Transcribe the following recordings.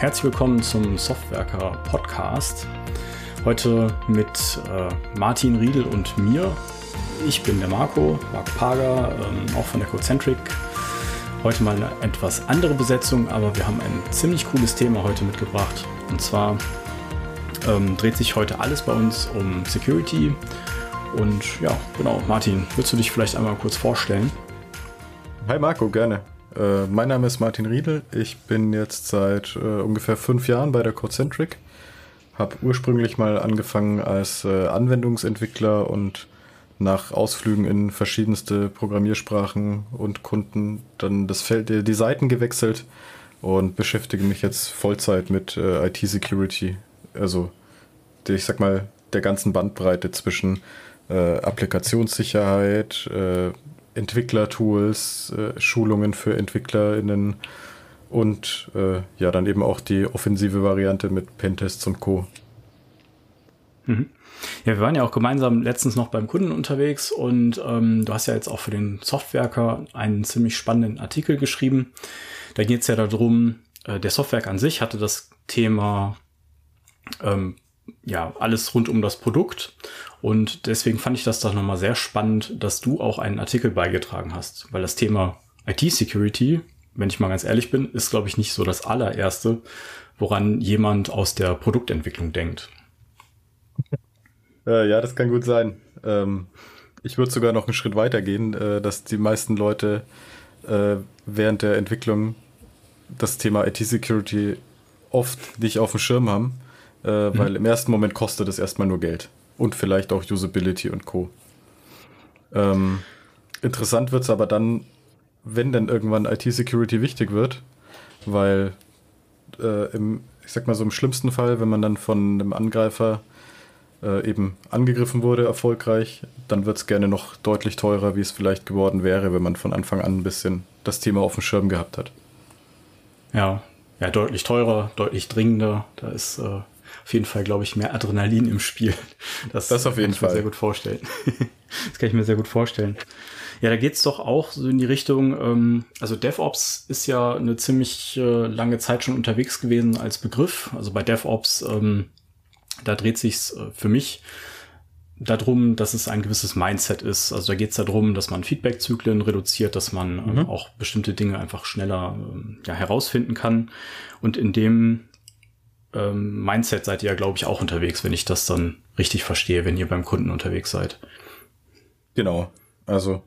herzlich willkommen zum Softwerker Podcast. Heute mit äh, Martin Riedel und mir. Ich bin der Marco, Marco Pager, ähm, auch von der Cocentric. Heute mal eine etwas andere Besetzung, aber wir haben ein ziemlich cooles Thema heute mitgebracht. Und zwar ähm, dreht sich heute alles bei uns um Security. Und ja, genau, Martin, würdest du dich vielleicht einmal kurz vorstellen? Hi Marco, gerne. Äh, mein Name ist Martin Riedel. Ich bin jetzt seit äh, ungefähr fünf Jahren bei der Codecentric. Habe ursprünglich mal angefangen als äh, Anwendungsentwickler und nach Ausflügen in verschiedenste Programmiersprachen und Kunden dann das Feld, die Seiten gewechselt und beschäftige mich jetzt Vollzeit mit äh, IT-Security. Also, ich sag mal, der ganzen Bandbreite zwischen äh, Applikationssicherheit, äh, Entwicklertools, äh, Schulungen für EntwicklerInnen und äh, ja, dann eben auch die offensive Variante mit Pentests und Co. Mhm. Ja, wir waren ja auch gemeinsam letztens noch beim Kunden unterwegs und ähm, du hast ja jetzt auch für den Softwerker einen ziemlich spannenden Artikel geschrieben. Da geht es ja darum, äh, der Softwerk an sich hatte das Thema ähm, ja, alles rund um das Produkt. Und deswegen fand ich das doch nochmal sehr spannend, dass du auch einen Artikel beigetragen hast, weil das Thema IT-Security, wenn ich mal ganz ehrlich bin, ist, glaube ich, nicht so das allererste, woran jemand aus der Produktentwicklung denkt. Äh, ja, das kann gut sein. Ähm, ich würde sogar noch einen Schritt weiter gehen, äh, dass die meisten Leute äh, während der Entwicklung das Thema IT-Security oft nicht auf dem Schirm haben äh, mhm. weil im ersten Moment kostet es erstmal nur Geld. Und vielleicht auch Usability und Co. Ähm, interessant wird es aber dann, wenn dann irgendwann IT-Security wichtig wird, weil äh, im, ich sag mal so im schlimmsten Fall, wenn man dann von einem Angreifer äh, eben angegriffen wurde, erfolgreich, dann wird es gerne noch deutlich teurer, wie es vielleicht geworden wäre, wenn man von Anfang an ein bisschen das Thema auf dem Schirm gehabt hat. Ja, ja, deutlich teurer, deutlich dringender. Da ist äh, auf jeden Fall, glaube ich, mehr Adrenalin im Spiel. Das, das auf jeden kann Fall. Ich mir sehr gut vorstellen. das kann ich mir sehr gut vorstellen. Ja, da geht's doch auch so in die Richtung, ähm, also DevOps ist ja eine ziemlich äh, lange Zeit schon unterwegs gewesen als Begriff. Also bei DevOps, ähm, da dreht sich's äh, für mich darum, dass es ein gewisses Mindset ist. Also da geht es darum, dass man Feedback-Zyklen reduziert, dass man ähm, mhm. auch bestimmte Dinge einfach schneller ähm, ja, herausfinden kann. Und in dem ähm, Mindset seid ihr ja, glaube ich, auch unterwegs, wenn ich das dann richtig verstehe, wenn ihr beim Kunden unterwegs seid. Genau. Also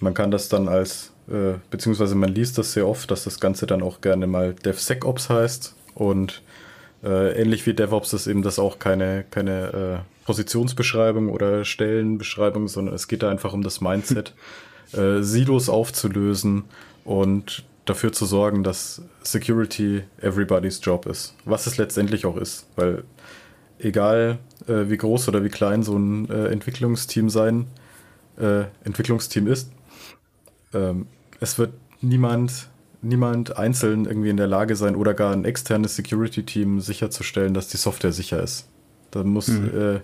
man kann das dann als, äh, beziehungsweise man liest das sehr oft, dass das Ganze dann auch gerne mal DevSecOps heißt und äh, ähnlich wie DevOps ist eben das auch keine, keine äh, Positionsbeschreibung oder Stellenbeschreibung, sondern es geht da einfach um das Mindset, äh, Silos aufzulösen und dafür zu sorgen, dass Security everybody's Job ist. Was es letztendlich auch ist, weil egal äh, wie groß oder wie klein so ein äh, Entwicklungsteam sein, äh, Entwicklungsteam ist, ähm, es wird niemand, niemand einzeln irgendwie in der Lage sein oder gar ein externes Security-Team sicherzustellen, dass die Software sicher ist. Da muss mhm. Äh,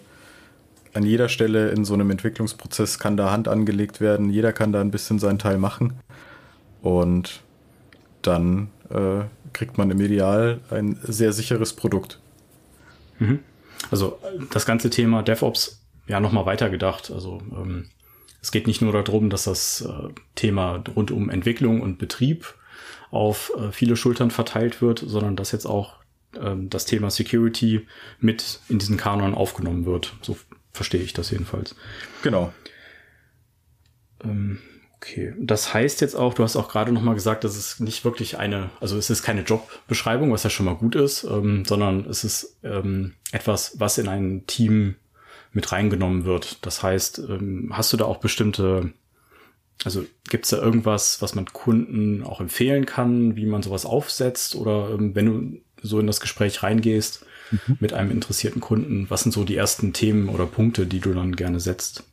an jeder Stelle in so einem Entwicklungsprozess kann da Hand angelegt werden, jeder kann da ein bisschen seinen Teil machen. Und dann äh, kriegt man im Ideal ein sehr sicheres Produkt. Mhm. Also das ganze Thema DevOps ja nochmal weitergedacht. Also ähm, es geht nicht nur darum, dass das äh, Thema rund um Entwicklung und Betrieb auf äh, viele Schultern verteilt wird, sondern dass jetzt auch ähm, das Thema Security mit in diesen Kanon aufgenommen wird. So verstehe ich das jedenfalls. Genau. Ähm, Okay, das heißt jetzt auch, du hast auch gerade noch mal gesagt, dass es nicht wirklich eine, also es ist keine Jobbeschreibung, was ja schon mal gut ist, ähm, sondern es ist ähm, etwas, was in ein Team mit reingenommen wird. Das heißt, ähm, hast du da auch bestimmte, also gibt es da irgendwas, was man Kunden auch empfehlen kann, wie man sowas aufsetzt oder ähm, wenn du so in das Gespräch reingehst mhm. mit einem interessierten Kunden, was sind so die ersten Themen oder Punkte, die du dann gerne setzt?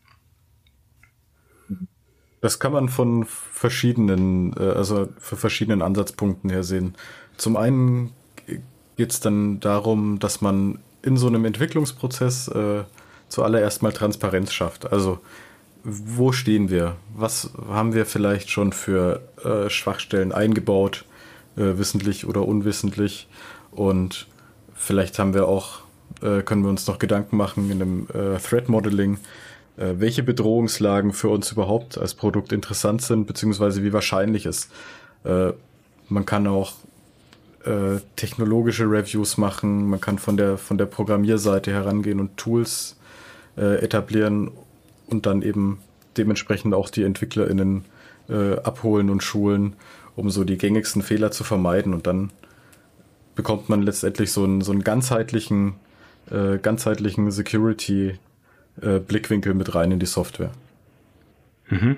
Das kann man von verschiedenen, äh, also für verschiedenen Ansatzpunkten her sehen. Zum einen geht es dann darum, dass man in so einem Entwicklungsprozess äh, zuallererst mal Transparenz schafft. Also wo stehen wir? Was haben wir vielleicht schon für äh, Schwachstellen eingebaut, äh, wissentlich oder unwissentlich? Und vielleicht haben wir auch, äh, können wir uns noch Gedanken machen in dem äh, Threat Modeling, welche Bedrohungslagen für uns überhaupt als Produkt interessant sind, beziehungsweise wie wahrscheinlich ist. Äh, man kann auch äh, technologische Reviews machen, man kann von der, von der Programmierseite herangehen und Tools äh, etablieren und dann eben dementsprechend auch die EntwicklerInnen äh, abholen und schulen, um so die gängigsten Fehler zu vermeiden und dann bekommt man letztendlich so einen, so einen ganzheitlichen, äh, ganzheitlichen Security-Blickwinkel äh, mit rein in die Software. Mhm.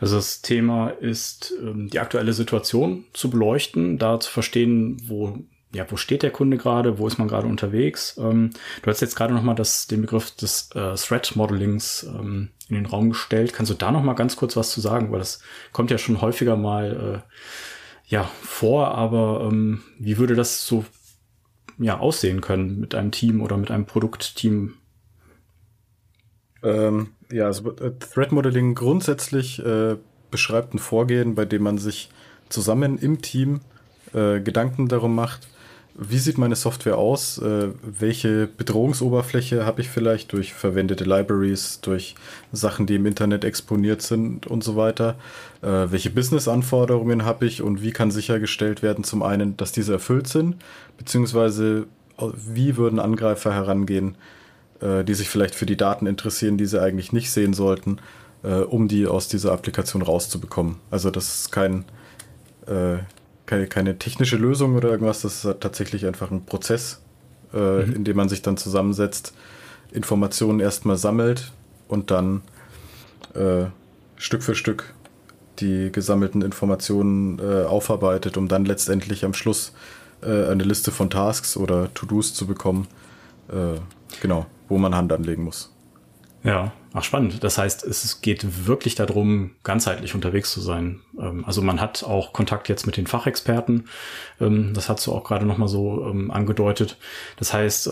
Also das Thema ist, ähm, die aktuelle Situation zu beleuchten, da zu verstehen, wo, ja, wo steht der Kunde gerade, wo ist man gerade unterwegs. Ähm, du hast jetzt gerade nochmal den Begriff des äh, Threat Modelings ähm, in den Raum gestellt. Kannst du da nochmal ganz kurz was zu sagen? Weil das kommt ja schon häufiger mal äh, ja, vor, aber ähm, wie würde das so ja, aussehen können mit einem Team oder mit einem Produktteam? Ähm, ja, also äh, Threat Modeling grundsätzlich äh, beschreibt ein Vorgehen, bei dem man sich zusammen im Team äh, Gedanken darum macht, wie sieht meine Software aus, äh, welche Bedrohungsoberfläche habe ich vielleicht durch verwendete Libraries, durch Sachen, die im Internet exponiert sind und so weiter, äh, welche Business-Anforderungen habe ich und wie kann sichergestellt werden, zum einen, dass diese erfüllt sind, beziehungsweise wie würden Angreifer herangehen, äh, die sich vielleicht für die Daten interessieren, die sie eigentlich nicht sehen sollten, äh, um die aus dieser Applikation rauszubekommen. Also das ist kein, äh, keine, keine technische Lösung oder irgendwas, das ist tatsächlich einfach ein Prozess, äh, mhm. in dem man sich dann zusammensetzt, Informationen erstmal sammelt und dann äh, Stück für Stück die gesammelten Informationen äh, aufarbeitet, um dann letztendlich am Schluss äh, eine Liste von Tasks oder To-Dos zu bekommen. Äh, genau wo man Hand anlegen muss. Ja, ach spannend. Das heißt, es geht wirklich darum, ganzheitlich unterwegs zu sein. Ähm, also man hat auch Kontakt jetzt mit den Fachexperten. Ähm, das hast du auch gerade nochmal so ähm, angedeutet. Das heißt,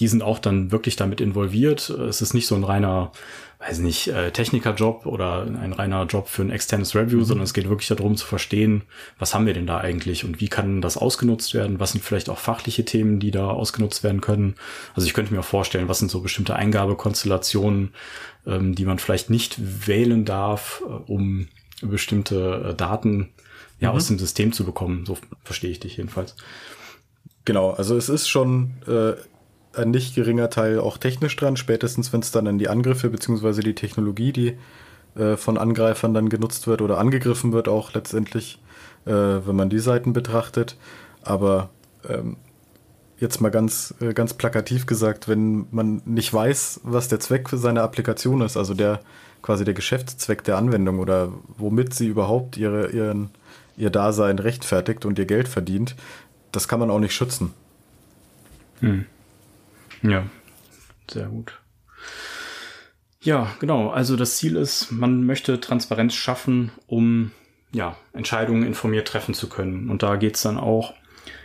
die sind auch dann wirklich damit involviert. Es ist nicht so ein reiner weiß nicht, äh, Technikerjob oder ein reiner Job für ein externes Review, mhm. sondern es geht wirklich darum zu verstehen, was haben wir denn da eigentlich und wie kann das ausgenutzt werden? Was sind vielleicht auch fachliche Themen, die da ausgenutzt werden können? Also ich könnte mir auch vorstellen, was sind so bestimmte Eingabekonstellationen, ähm, die man vielleicht nicht wählen darf, äh, um bestimmte äh, Daten ja mhm. aus dem System zu bekommen. So verstehe ich dich jedenfalls. Genau, also es ist schon äh, ein nicht geringer Teil auch technisch dran, spätestens wenn es dann an die Angriffe beziehungsweise die Technologie, die äh, von Angreifern dann genutzt wird oder angegriffen wird, auch letztendlich, äh, wenn man die Seiten betrachtet. Aber ähm, jetzt mal ganz, äh, ganz plakativ gesagt, wenn man nicht weiß, was der Zweck für seine Applikation ist, also der quasi der Geschäftszweck der Anwendung oder womit sie überhaupt ihre, ihren, ihr Dasein rechtfertigt und ihr Geld verdient, das kann man auch nicht schützen. Hm. Ja, sehr gut. Ja, genau. Also das Ziel ist, man möchte Transparenz schaffen, um ja, Entscheidungen informiert treffen zu können. Und da geht's dann auch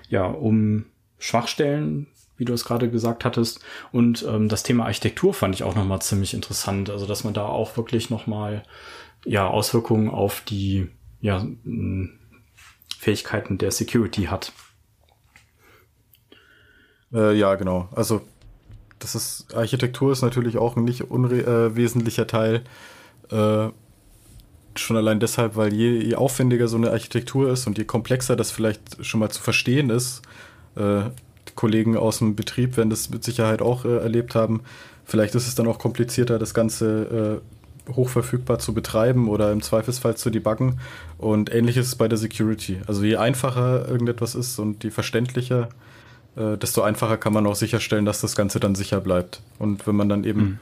ja um Schwachstellen, wie du es gerade gesagt hattest. Und ähm, das Thema Architektur fand ich auch nochmal ziemlich interessant. Also dass man da auch wirklich nochmal ja, Auswirkungen auf die ja, Fähigkeiten der Security hat. Äh, ja, genau. Also das ist, Architektur ist natürlich auch ein nicht unwesentlicher äh, Teil. Äh, schon allein deshalb, weil je, je, aufwendiger so eine Architektur ist und je komplexer das vielleicht schon mal zu verstehen ist, äh, Kollegen aus dem Betrieb werden das mit Sicherheit auch äh, erlebt haben. Vielleicht ist es dann auch komplizierter, das Ganze äh, hochverfügbar zu betreiben oder im Zweifelsfall zu debuggen. Und ähnlich ist es bei der Security. Also je einfacher irgendetwas ist und je verständlicher, äh, desto einfacher kann man auch sicherstellen, dass das Ganze dann sicher bleibt. Und wenn man dann eben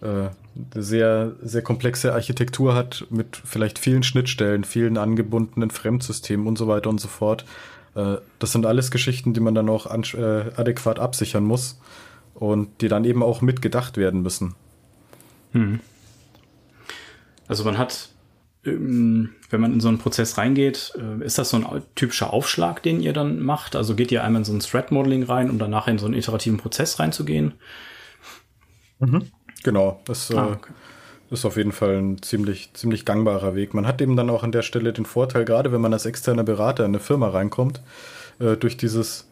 mhm. äh, eine sehr, sehr komplexe Architektur hat mit vielleicht vielen Schnittstellen, vielen angebundenen Fremdsystemen und so weiter und so fort, äh, das sind alles Geschichten, die man dann auch äh, adäquat absichern muss und die dann eben auch mitgedacht werden müssen. Mhm. Also man hat wenn man in so einen Prozess reingeht, äh, ist das so ein typischer Aufschlag, den ihr dann macht? Also geht ihr einmal in so ein Threat Modeling rein, um danach in so einen iterativen Prozess reinzugehen? Mhm. Genau, das äh, ah, okay. ist auf jeden Fall ein ziemlich, ziemlich gangbarer Weg. Man hat eben dann auch an der Stelle den Vorteil, gerade wenn man als externer Berater in eine Firma reinkommt, äh, durch dieses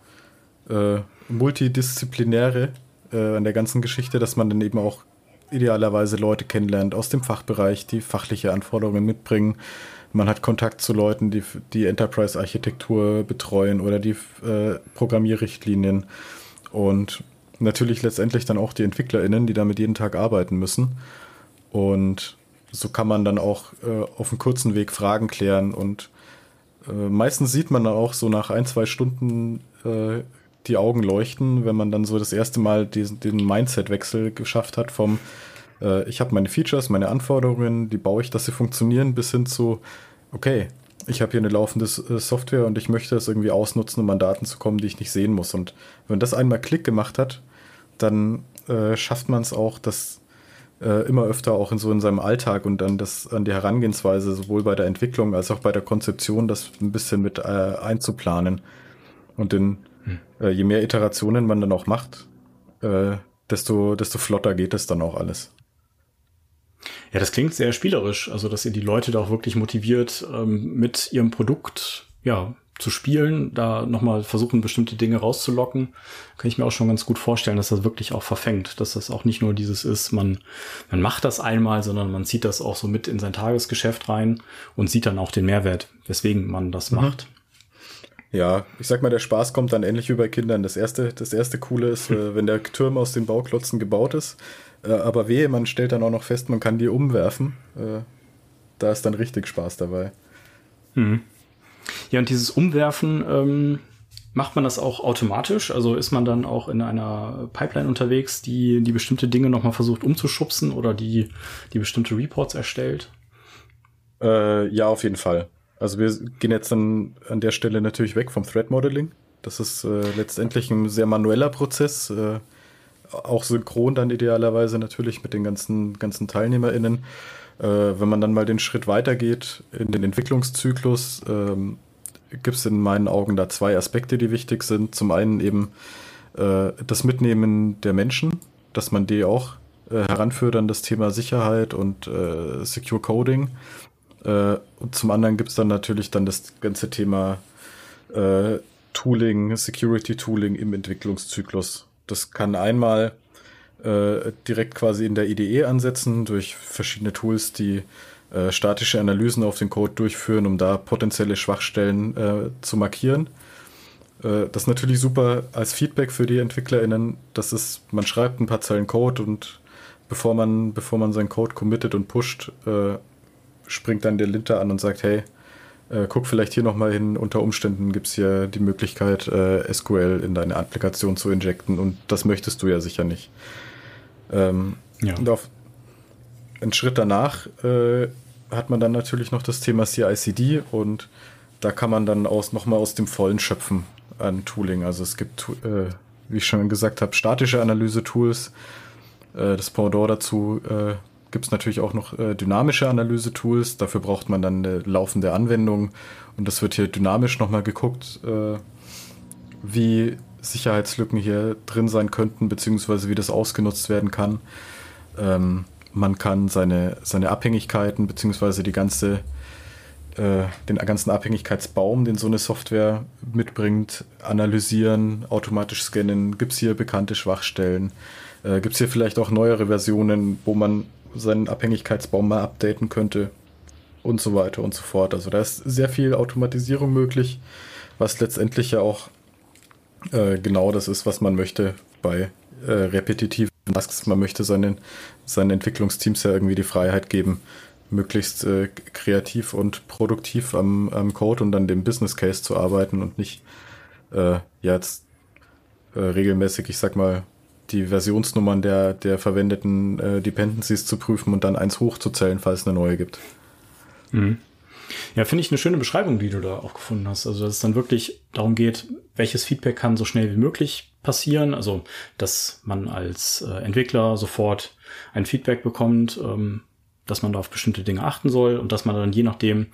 äh, multidisziplinäre äh, an der ganzen Geschichte, dass man dann eben auch idealerweise Leute kennenlernt aus dem Fachbereich, die fachliche Anforderungen mitbringen. Man hat Kontakt zu Leuten, die die Enterprise-Architektur betreuen oder die äh, Programmierrichtlinien und natürlich letztendlich dann auch die EntwicklerInnen, die damit jeden Tag arbeiten müssen. Und so kann man dann auch äh, auf einem kurzen Weg Fragen klären und äh, meistens sieht man dann auch so nach ein, zwei Stunden äh, die Augen leuchten, wenn man dann so das erste Mal diesen, den Mindset-Wechsel geschafft hat vom äh, ich habe meine Features, meine Anforderungen, die baue ich, dass sie funktionieren, bis hin zu, okay, ich habe hier eine laufende äh, Software und ich möchte das irgendwie ausnutzen, um an Daten zu kommen, die ich nicht sehen muss. Und wenn das einmal Klick gemacht hat, dann äh, schafft man es auch, das äh, immer öfter auch in so in seinem Alltag und dann das an die Herangehensweise sowohl bei der Entwicklung als auch bei der Konzeption das ein bisschen mit äh, einzuplanen. Und hm. Äh, je mehr Iterationen man dann auch macht, äh, desto, desto flotter geht es dann auch alles. Ja, das klingt sehr spielerisch, also dass ihr die Leute da auch wirklich motiviert, ähm, mit ihrem Produkt ja zu spielen, da nochmal versuchen, bestimmte Dinge rauszulocken, kann ich mir auch schon ganz gut vorstellen, dass das wirklich auch verfängt, dass das auch nicht nur dieses ist, man, man macht das einmal, sondern man zieht das auch so mit in sein Tagesgeschäft rein und sieht dann auch den Mehrwert, weswegen man das mhm. macht. Ja, ich sag mal, der Spaß kommt dann ähnlich wie bei Kindern. Das erste, das erste Coole ist, äh, wenn der Turm aus den Bauklotzen gebaut ist, äh, aber wehe, man stellt dann auch noch fest, man kann die umwerfen. Äh, da ist dann richtig Spaß dabei. Mhm. Ja, und dieses Umwerfen, ähm, macht man das auch automatisch? Also ist man dann auch in einer Pipeline unterwegs, die die bestimmte Dinge nochmal versucht umzuschubsen oder die, die bestimmte Reports erstellt? Ja, auf jeden Fall. Also wir gehen jetzt dann an der Stelle natürlich weg vom Thread Modeling. Das ist äh, letztendlich ein sehr manueller Prozess. Äh, auch synchron dann idealerweise natürlich mit den ganzen, ganzen TeilnehmerInnen. Äh, wenn man dann mal den Schritt weitergeht in den Entwicklungszyklus, ähm, gibt es in meinen Augen da zwei Aspekte, die wichtig sind. Zum einen eben äh, das Mitnehmen der Menschen, dass man die auch äh, heranführt an das Thema Sicherheit und äh, Secure Coding. Äh, und zum anderen gibt es dann natürlich dann das ganze Thema äh, Tooling, Security Tooling im Entwicklungszyklus. Das kann einmal äh, direkt quasi in der IDE ansetzen durch verschiedene Tools, die äh, statische Analysen auf den Code durchführen, um da potenzielle Schwachstellen äh, zu markieren. Äh, das ist natürlich super als Feedback für die EntwicklerInnen. Das ist, man schreibt ein paar Zeilen Code und bevor man, bevor man seinen Code committet und pusht, äh, springt dann der Linter an und sagt, hey, äh, guck vielleicht hier nochmal hin, unter Umständen gibt es hier die Möglichkeit, äh, SQL in deine Applikation zu injecten und das möchtest du ja sicher nicht. Ähm, ja. Und auf einen Schritt danach äh, hat man dann natürlich noch das Thema CICD und da kann man dann aus, nochmal aus dem Vollen schöpfen an Tooling. Also es gibt, äh, wie ich schon gesagt habe, statische Analyse-Tools. Äh, das Pendant dazu äh, gibt es natürlich auch noch äh, dynamische Analyse-Tools. Dafür braucht man dann eine laufende Anwendung. Und das wird hier dynamisch nochmal geguckt, äh, wie Sicherheitslücken hier drin sein könnten, beziehungsweise wie das ausgenutzt werden kann. Ähm, man kann seine, seine Abhängigkeiten, beziehungsweise die ganze, äh, den ganzen Abhängigkeitsbaum, den so eine Software mitbringt, analysieren, automatisch scannen. Gibt es hier bekannte Schwachstellen? Äh, Gibt es hier vielleicht auch neuere Versionen, wo man seinen Abhängigkeitsbaum mal updaten könnte und so weiter und so fort. Also da ist sehr viel Automatisierung möglich, was letztendlich ja auch äh, genau das ist, was man möchte bei äh, repetitiven Tasks. Man möchte seinen, seinen Entwicklungsteams ja irgendwie die Freiheit geben, möglichst äh, kreativ und produktiv am, am Code und an dem Business Case zu arbeiten und nicht äh, jetzt äh, regelmäßig, ich sag mal, die Versionsnummern der, der verwendeten äh, Dependencies zu prüfen und dann eins hochzuzählen, falls es eine neue gibt. Mhm. Ja, finde ich eine schöne Beschreibung, die du da auch gefunden hast. Also, dass es dann wirklich darum geht, welches Feedback kann so schnell wie möglich passieren. Also, dass man als äh, Entwickler sofort ein Feedback bekommt, ähm, dass man da auf bestimmte Dinge achten soll und dass man dann je nachdem,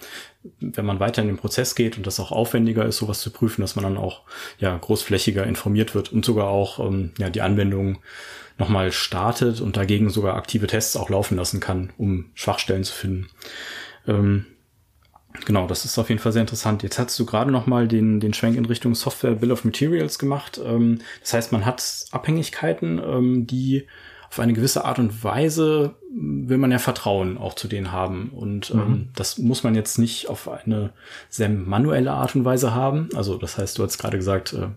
wenn man weiter in den Prozess geht und das auch aufwendiger ist, sowas zu prüfen, dass man dann auch ja großflächiger informiert wird und sogar auch ähm, ja die Anwendung nochmal startet und dagegen sogar aktive Tests auch laufen lassen kann, um Schwachstellen zu finden. Ähm, Genau, das ist auf jeden Fall sehr interessant. Jetzt hast du gerade noch mal den, den Schwenk in Richtung Software Bill of Materials gemacht. Ähm, das heißt, man hat Abhängigkeiten, ähm, die auf eine gewisse Art und Weise will man ja Vertrauen auch zu denen haben. Und ähm, mhm. das muss man jetzt nicht auf eine sehr manuelle Art und Weise haben. Also das heißt, du hast gerade gesagt, äh,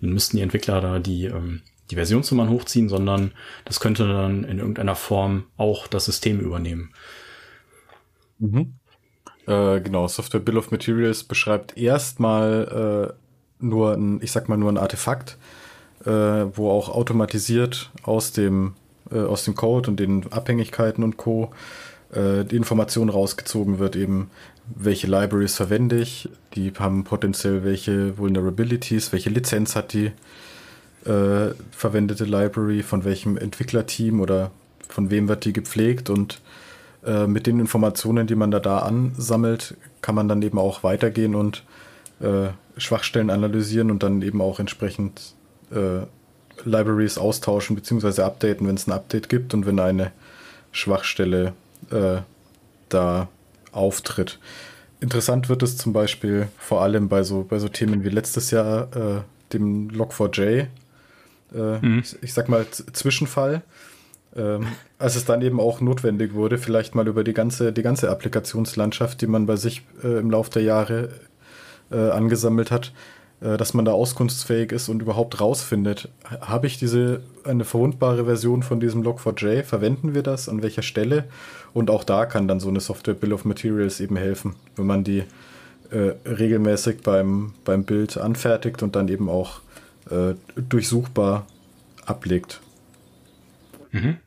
müssten die Entwickler da die, ähm, die Versionsnummern hochziehen, sondern das könnte dann in irgendeiner Form auch das System übernehmen. Mhm. Äh, genau, Software Bill of Materials beschreibt erstmal äh, nur ein, ich sag mal nur ein Artefakt, äh, wo auch automatisiert aus dem, äh, aus dem Code und den Abhängigkeiten und Co. Äh, die Information rausgezogen wird, eben welche Libraries verwende ich, die haben potenziell welche Vulnerabilities, welche Lizenz hat die äh, verwendete Library, von welchem Entwicklerteam oder von wem wird die gepflegt und äh, mit den Informationen, die man da, da ansammelt, kann man dann eben auch weitergehen und äh, Schwachstellen analysieren und dann eben auch entsprechend Libraries austauschen bzw. updaten, wenn es ein Update gibt und wenn eine Schwachstelle äh, da auftritt. Interessant wird es zum Beispiel vor allem bei so, bei so Themen wie letztes Jahr äh, dem Log4j, äh, mhm. ich, ich, sag mal Zwischenfall, ähm, als es dann eben auch notwendig wurde, vielleicht mal über die ganze, die ganze Applikationslandschaft, die man bei sich äh, im Laufe der Jahre äh, angesammelt hat, dass man da auskunftsfähig ist und überhaupt rausfindet, habe ich diese eine verwundbare Version von diesem Log4j, verwenden wir das, an welcher Stelle? Und auch da kann dann so eine Software Bill of Materials eben helfen, wenn man die äh, regelmäßig beim, beim Bild anfertigt und dann eben auch äh, durchsuchbar ablegt. Mhm.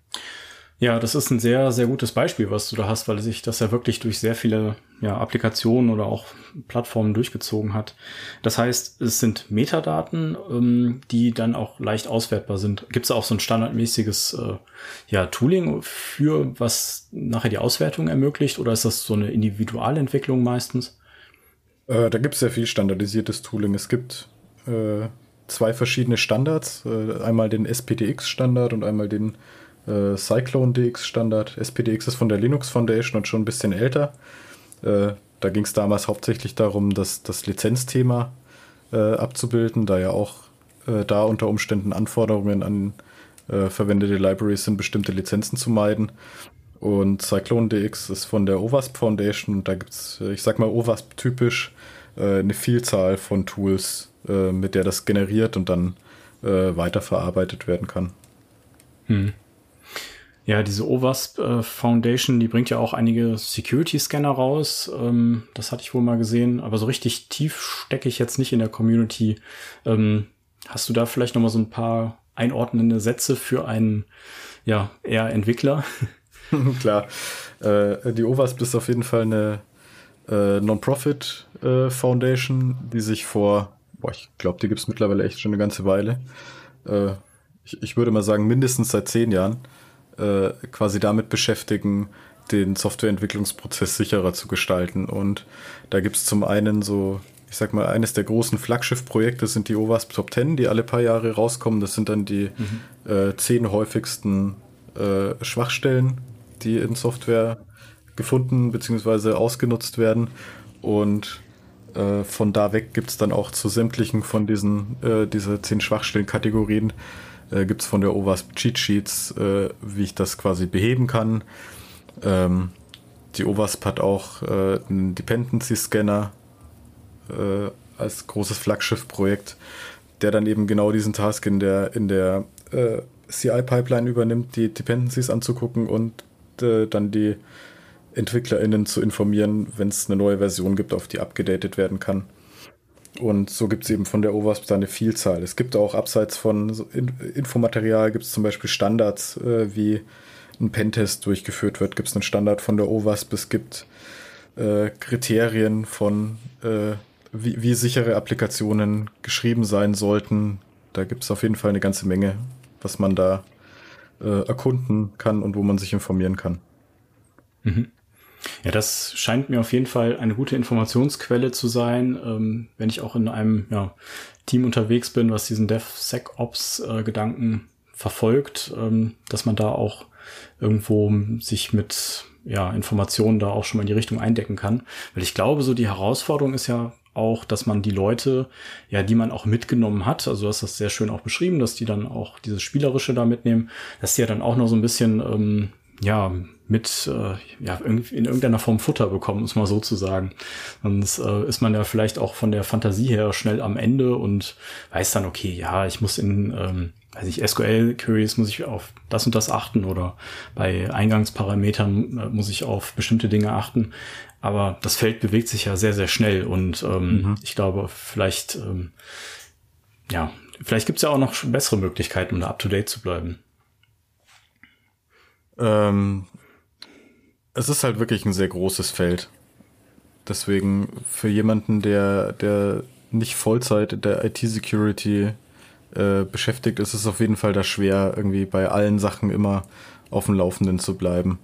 Ja, das ist ein sehr, sehr gutes Beispiel, was du da hast, weil sich das ja wirklich durch sehr viele ja, Applikationen oder auch Plattformen durchgezogen hat. Das heißt, es sind Metadaten, ähm, die dann auch leicht auswertbar sind. Gibt es auch so ein standardmäßiges äh, ja, Tooling für, was nachher die Auswertung ermöglicht, oder ist das so eine Individualentwicklung meistens? Äh, da gibt es sehr viel standardisiertes Tooling. Es gibt äh, zwei verschiedene Standards, äh, einmal den SPDX-Standard und einmal den äh, Cyclone DX-Standard. SPDX ist von der Linux Foundation und schon ein bisschen älter. Äh, da ging es damals hauptsächlich darum, das, das Lizenzthema äh, abzubilden, da ja auch äh, da unter Umständen Anforderungen an äh, verwendete Libraries sind, bestimmte Lizenzen zu meiden. Und Cyclone DX ist von der OWASP Foundation und da gibt es, ich sag mal OWASP typisch, eine Vielzahl von Tools, äh, mit der das generiert und dann äh, weiterverarbeitet werden kann. Hm. Ja, diese OWASP äh, Foundation, die bringt ja auch einige Security-Scanner raus. Ähm, das hatte ich wohl mal gesehen, aber so richtig tief stecke ich jetzt nicht in der Community. Ähm, hast du da vielleicht noch mal so ein paar einordnende Sätze für einen, ja, eher Entwickler? Klar. Äh, die OWASP ist auf jeden Fall eine äh, Non-Profit äh, Foundation, die sich vor boah, ich glaube, die gibt es mittlerweile echt schon eine ganze Weile. Äh, ich, ich, würde mal sagen, mindestens seit zehn Jahren äh, quasi damit beschäftigen, den Softwareentwicklungsprozess sicherer zu gestalten. Und da gibt es zum einen so, ich sag mal, eines der großen Flaggschiff-Projekte sind die OWASP Top 10, die alle paar Jahre rauskommen. Das sind dann die mhm. äh, zehn häufigsten äh, Schwachstellen, die in Software gefunden bzw. ausgenutzt werden. Und äh, von da weg gibt es dann auch zu sämtlichen von diesen äh, diese zehn Schwachstellenkategorien äh, gibt es von der OWASP Cheat Sheets, äh, wie ich das quasi beheben kann. Ähm, die OWASP hat auch äh, einen Dependency Scanner äh, als großes Flaggschiff-Projekt, der dann eben genau diesen Task in der in der äh, CI-Pipeline übernimmt, die Dependencies anzugucken und äh, dann die EntwicklerInnen zu informieren, wenn es eine neue Version gibt, auf die abgedatet werden kann. Und so gibt es eben von der OWASP da eine Vielzahl. Es gibt auch abseits von Infomaterial, gibt es zum Beispiel Standards, äh, wie ein Pentest durchgeführt wird, gibt es einen Standard von der OWASP. Es gibt äh, Kriterien von, äh, wie, wie, sichere Applikationen geschrieben sein sollten. Da gibt es auf jeden Fall eine ganze Menge, was man da äh, erkunden kann und wo man sich informieren kann. Mhm. Ja, das scheint mir auf jeden Fall eine gute Informationsquelle zu sein, ähm, wenn ich auch in einem ja, Team unterwegs bin, was diesen DevSecOps-Gedanken verfolgt, ähm, dass man da auch irgendwo sich mit ja, Informationen da auch schon mal in die Richtung eindecken kann. Weil ich glaube, so die Herausforderung ist ja auch, dass man die Leute, ja, die man auch mitgenommen hat, also du hast das sehr schön auch beschrieben, dass die dann auch dieses Spielerische da mitnehmen, dass die ja dann auch noch so ein bisschen, ähm, ja, mit äh, ja, in irgendeiner Form Futter bekommen, um es mal so zu sagen. Sonst äh, ist man ja vielleicht auch von der Fantasie her schnell am Ende und weiß dann, okay, ja, ich muss in, ähm, weiß ich, SQL-Queries muss ich auf das und das achten oder bei Eingangsparametern äh, muss ich auf bestimmte Dinge achten. Aber das Feld bewegt sich ja sehr, sehr schnell und ähm, mhm. ich glaube, vielleicht, ähm, ja, vielleicht gibt's ja auch noch bessere Möglichkeiten, um da up-to-date zu bleiben. Ähm, es ist halt wirklich ein sehr großes Feld. Deswegen für jemanden, der, der nicht Vollzeit in der IT-Security äh, beschäftigt, ist es auf jeden Fall da schwer, irgendwie bei allen Sachen immer auf dem Laufenden zu bleiben.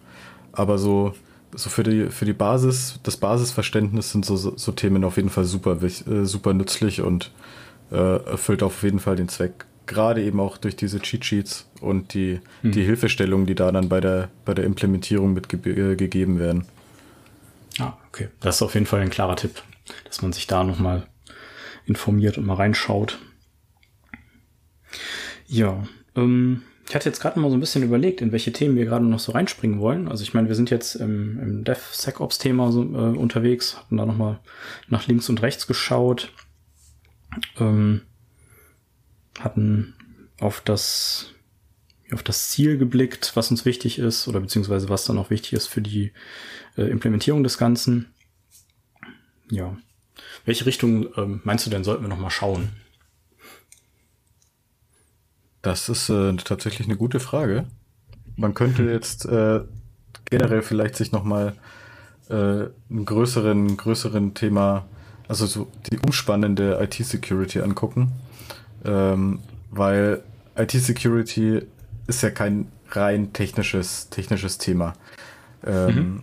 Aber so, so für die, für die Basis, das Basisverständnis sind so, so Themen auf jeden Fall super, äh, super nützlich und äh, erfüllt auf jeden Fall den Zweck gerade eben auch durch diese Cheat Sheets und die, hm. die Hilfestellungen, die da dann bei der, bei der Implementierung mit ge äh, gegeben werden. Ah, okay. Das ist auf jeden Fall ein klarer Tipp, dass man sich da nochmal informiert und mal reinschaut. Ja, ähm, ich hatte jetzt gerade mal so ein bisschen überlegt, in welche Themen wir gerade noch so reinspringen wollen. Also ich meine, wir sind jetzt im, im DevSecOps-Thema so, äh, unterwegs, hatten da nochmal nach links und rechts geschaut. Ähm, hatten auf das, auf das Ziel geblickt, was uns wichtig ist oder beziehungsweise was dann auch wichtig ist für die äh, Implementierung des Ganzen. Ja. Welche Richtung ähm, meinst du denn, sollten wir noch mal schauen? Das ist äh, tatsächlich eine gute Frage. Man könnte jetzt äh, generell vielleicht sich noch mal äh, einen größeren, größeren Thema, also so die umspannende IT-Security angucken ähm, weil IT-Security ist ja kein rein technisches, technisches Thema. Ähm, mhm.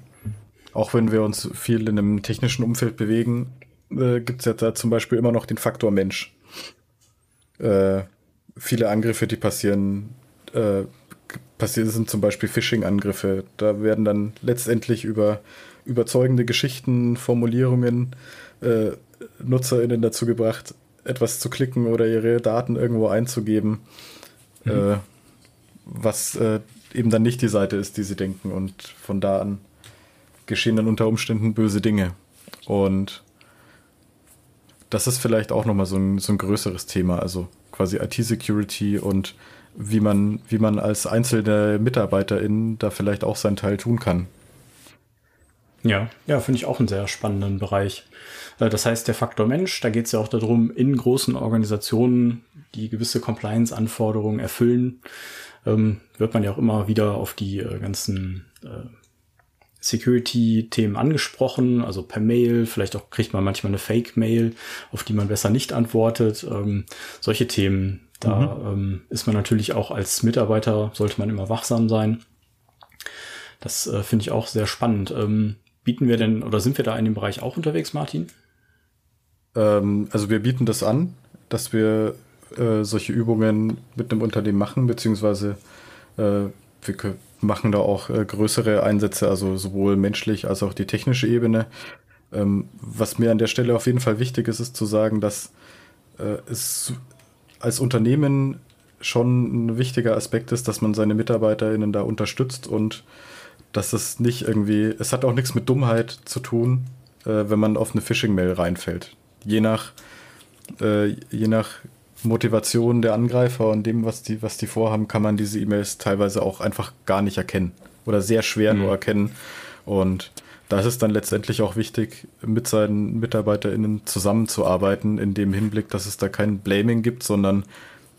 Auch wenn wir uns viel in einem technischen Umfeld bewegen, äh, gibt es ja da zum Beispiel immer noch den Faktor Mensch. Äh, viele Angriffe, die passieren, äh, passiert sind zum Beispiel Phishing-Angriffe. Da werden dann letztendlich über überzeugende Geschichten, Formulierungen äh, NutzerInnen dazu gebracht, etwas zu klicken oder ihre Daten irgendwo einzugeben, mhm. äh, was äh, eben dann nicht die Seite ist, die sie denken. Und von da an geschehen dann unter Umständen böse Dinge. Und das ist vielleicht auch nochmal so ein, so ein größeres Thema, also quasi IT-Security und wie man, wie man als einzelne MitarbeiterInnen da vielleicht auch seinen Teil tun kann. Ja, ja, finde ich auch einen sehr spannenden Bereich. Äh, das heißt, der Faktor Mensch, da geht es ja auch darum, in großen Organisationen, die gewisse Compliance-Anforderungen erfüllen, ähm, wird man ja auch immer wieder auf die äh, ganzen äh, Security-Themen angesprochen, also per Mail, vielleicht auch kriegt man manchmal eine Fake-Mail, auf die man besser nicht antwortet. Ähm, solche Themen, da mhm. ähm, ist man natürlich auch als Mitarbeiter, sollte man immer wachsam sein. Das äh, finde ich auch sehr spannend. Ähm, bieten wir denn oder sind wir da in dem Bereich auch unterwegs, Martin? Ähm, also wir bieten das an, dass wir äh, solche Übungen mit einem Unternehmen machen, beziehungsweise äh, wir machen da auch äh, größere Einsätze, also sowohl menschlich als auch die technische Ebene. Ähm, was mir an der Stelle auf jeden Fall wichtig ist, ist zu sagen, dass äh, es als Unternehmen schon ein wichtiger Aspekt ist, dass man seine MitarbeiterInnen da unterstützt und dass es nicht irgendwie, es hat auch nichts mit Dummheit zu tun, äh, wenn man auf eine Phishing-Mail reinfällt je nach, äh, je nach Motivation der Angreifer und dem, was die, was die vorhaben, kann man diese E-Mails teilweise auch einfach gar nicht erkennen oder sehr schwer mhm. nur erkennen. Und da ist es dann letztendlich auch wichtig, mit seinen MitarbeiterInnen zusammenzuarbeiten, in dem Hinblick, dass es da kein Blaming gibt, sondern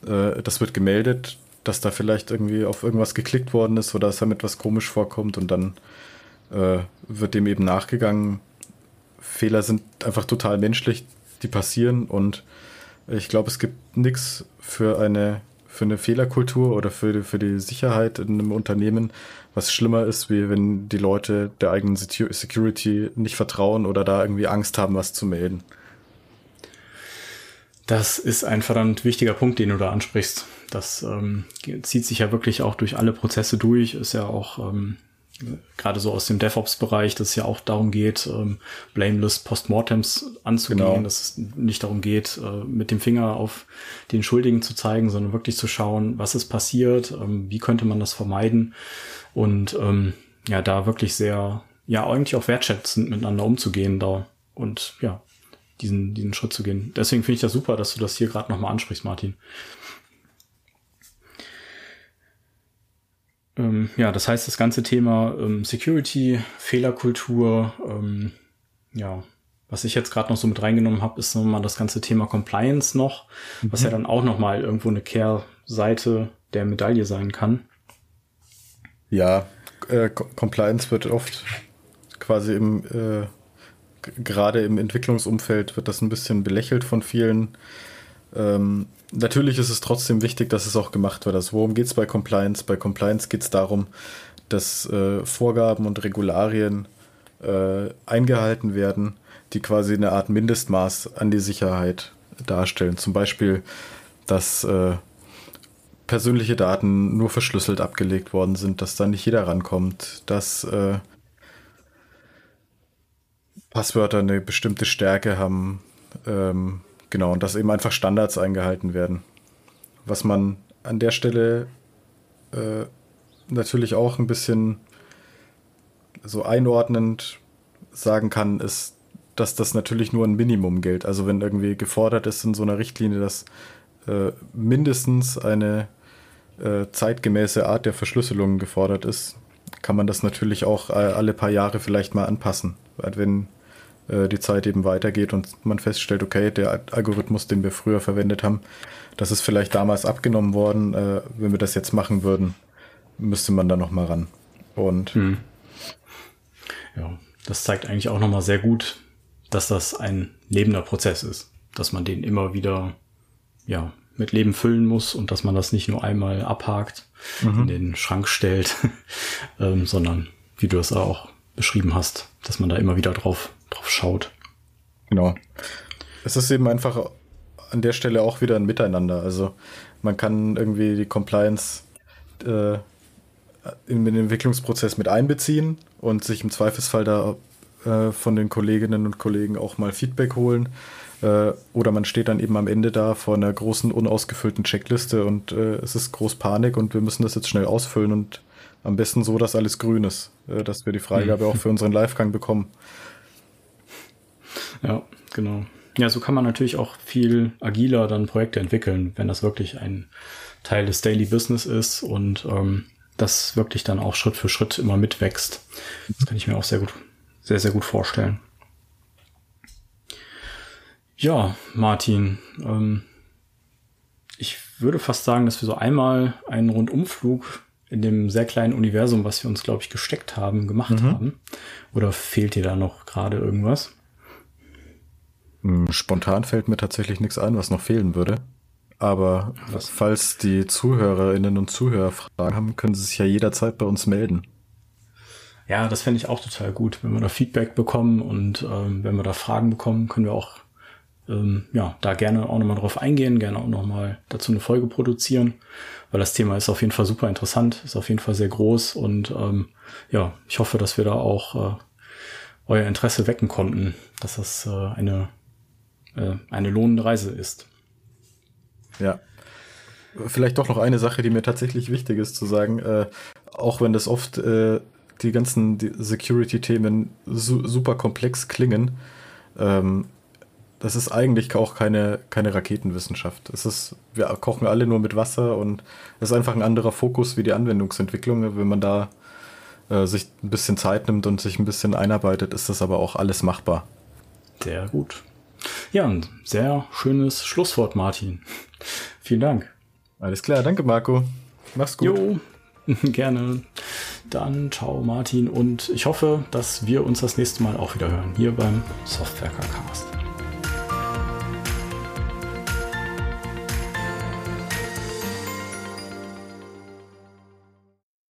äh, das wird gemeldet, dass da vielleicht irgendwie auf irgendwas geklickt worden ist oder dass einem etwas komisch vorkommt und dann äh, wird dem eben nachgegangen. Fehler sind einfach total menschlich, die passieren und ich glaube, es gibt nichts für eine für eine Fehlerkultur oder für für die Sicherheit in einem Unternehmen, was schlimmer ist, wie wenn die Leute der eigenen Security nicht vertrauen oder da irgendwie Angst haben, was zu melden. Das ist ein verdammt wichtiger Punkt, den du da ansprichst. Das ähm, zieht sich ja wirklich auch durch alle Prozesse durch, ist ja auch ähm, gerade so aus dem DevOps-Bereich, dass es ja auch darum geht, ähm, blameless Postmortems anzugehen, genau. dass es nicht darum geht, äh, mit dem Finger auf den Schuldigen zu zeigen, sondern wirklich zu schauen, was ist passiert, ähm, wie könnte man das vermeiden und ähm, ja, da wirklich sehr, ja, eigentlich auch wertschätzend miteinander umzugehen da und ja, diesen, diesen Schritt zu gehen. Deswegen finde ich das super, dass du das hier gerade nochmal ansprichst, Martin. Ähm, ja, das heißt, das ganze Thema ähm, Security, Fehlerkultur, ähm, ja, was ich jetzt gerade noch so mit reingenommen habe, ist nochmal das ganze Thema Compliance noch, mhm. was ja dann auch nochmal irgendwo eine Kehrseite der Medaille sein kann. Ja, äh, Compliance wird oft quasi im äh, gerade im Entwicklungsumfeld wird das ein bisschen belächelt von vielen. Ähm, natürlich ist es trotzdem wichtig, dass es auch gemacht wird. Also worum geht es bei Compliance? Bei Compliance geht es darum, dass äh, Vorgaben und Regularien äh, eingehalten werden, die quasi eine Art Mindestmaß an die Sicherheit darstellen. Zum Beispiel, dass äh, persönliche Daten nur verschlüsselt abgelegt worden sind, dass da nicht jeder rankommt, dass äh, Passwörter eine bestimmte Stärke haben, ähm, Genau, und dass eben einfach Standards eingehalten werden. Was man an der Stelle äh, natürlich auch ein bisschen so einordnend sagen kann, ist, dass das natürlich nur ein Minimum gilt. Also wenn irgendwie gefordert ist in so einer Richtlinie, dass äh, mindestens eine äh, zeitgemäße Art der Verschlüsselung gefordert ist, kann man das natürlich auch äh, alle paar Jahre vielleicht mal anpassen. Wenn die Zeit eben weitergeht und man feststellt, okay, der Algorithmus, den wir früher verwendet haben, das ist vielleicht damals abgenommen worden. Äh, wenn wir das jetzt machen würden, müsste man da nochmal ran. Und hm. ja, das zeigt eigentlich auch nochmal sehr gut, dass das ein lebender Prozess ist, dass man den immer wieder ja, mit Leben füllen muss und dass man das nicht nur einmal abhakt, mhm. in den Schrank stellt, ähm, sondern wie du es auch beschrieben hast, dass man da immer wieder drauf drauf schaut. Genau. Es ist eben einfach an der Stelle auch wieder ein Miteinander. Also man kann irgendwie die Compliance äh, in den Entwicklungsprozess mit einbeziehen und sich im Zweifelsfall da äh, von den Kolleginnen und Kollegen auch mal Feedback holen. Äh, oder man steht dann eben am Ende da vor einer großen, unausgefüllten Checkliste und äh, es ist groß Panik und wir müssen das jetzt schnell ausfüllen und am besten so, dass alles grün ist, äh, dass wir die Freigabe mhm. auch für unseren Livegang bekommen. Ja, genau. Ja, so kann man natürlich auch viel agiler dann Projekte entwickeln, wenn das wirklich ein Teil des Daily Business ist und ähm, das wirklich dann auch Schritt für Schritt immer mitwächst. Das kann ich mir auch sehr gut, sehr, sehr gut vorstellen. Ja, Martin, ähm, ich würde fast sagen, dass wir so einmal einen Rundumflug in dem sehr kleinen Universum, was wir uns, glaube ich, gesteckt haben, gemacht mhm. haben. Oder fehlt dir da noch gerade irgendwas? Hm, spontan fällt mir tatsächlich nichts ein, was noch fehlen würde. Aber was? falls die Zuhörerinnen und Zuhörer Fragen haben, können sie sich ja jederzeit bei uns melden. Ja, das fände ich auch total gut, wenn wir da Feedback bekommen und ähm, wenn wir da Fragen bekommen, können wir auch ähm, ja da gerne auch nochmal drauf eingehen, gerne auch nochmal dazu eine Folge produzieren, weil das Thema ist auf jeden Fall super interessant, ist auf jeden Fall sehr groß und ähm, ja, ich hoffe, dass wir da auch äh, euer Interesse wecken konnten, dass das äh, eine äh, eine lohnende Reise ist. Ja. Vielleicht doch noch eine Sache, die mir tatsächlich wichtig ist zu sagen, äh, auch wenn das oft äh, die ganzen Security-Themen su super komplex klingen, ähm, das ist eigentlich auch keine, keine Raketenwissenschaft. Es ist, wir kochen alle nur mit Wasser und es ist einfach ein anderer Fokus wie die Anwendungsentwicklung. Wenn man da äh, sich ein bisschen Zeit nimmt und sich ein bisschen einarbeitet, ist das aber auch alles machbar. Sehr gut. Ja, ein sehr schönes Schlusswort, Martin. Vielen Dank. Alles klar, danke Marco. Mach's gut. Jo, gerne. Dann ciao Martin und ich hoffe, dass wir uns das nächste Mal auch wieder hören hier beim Softwerker Cast.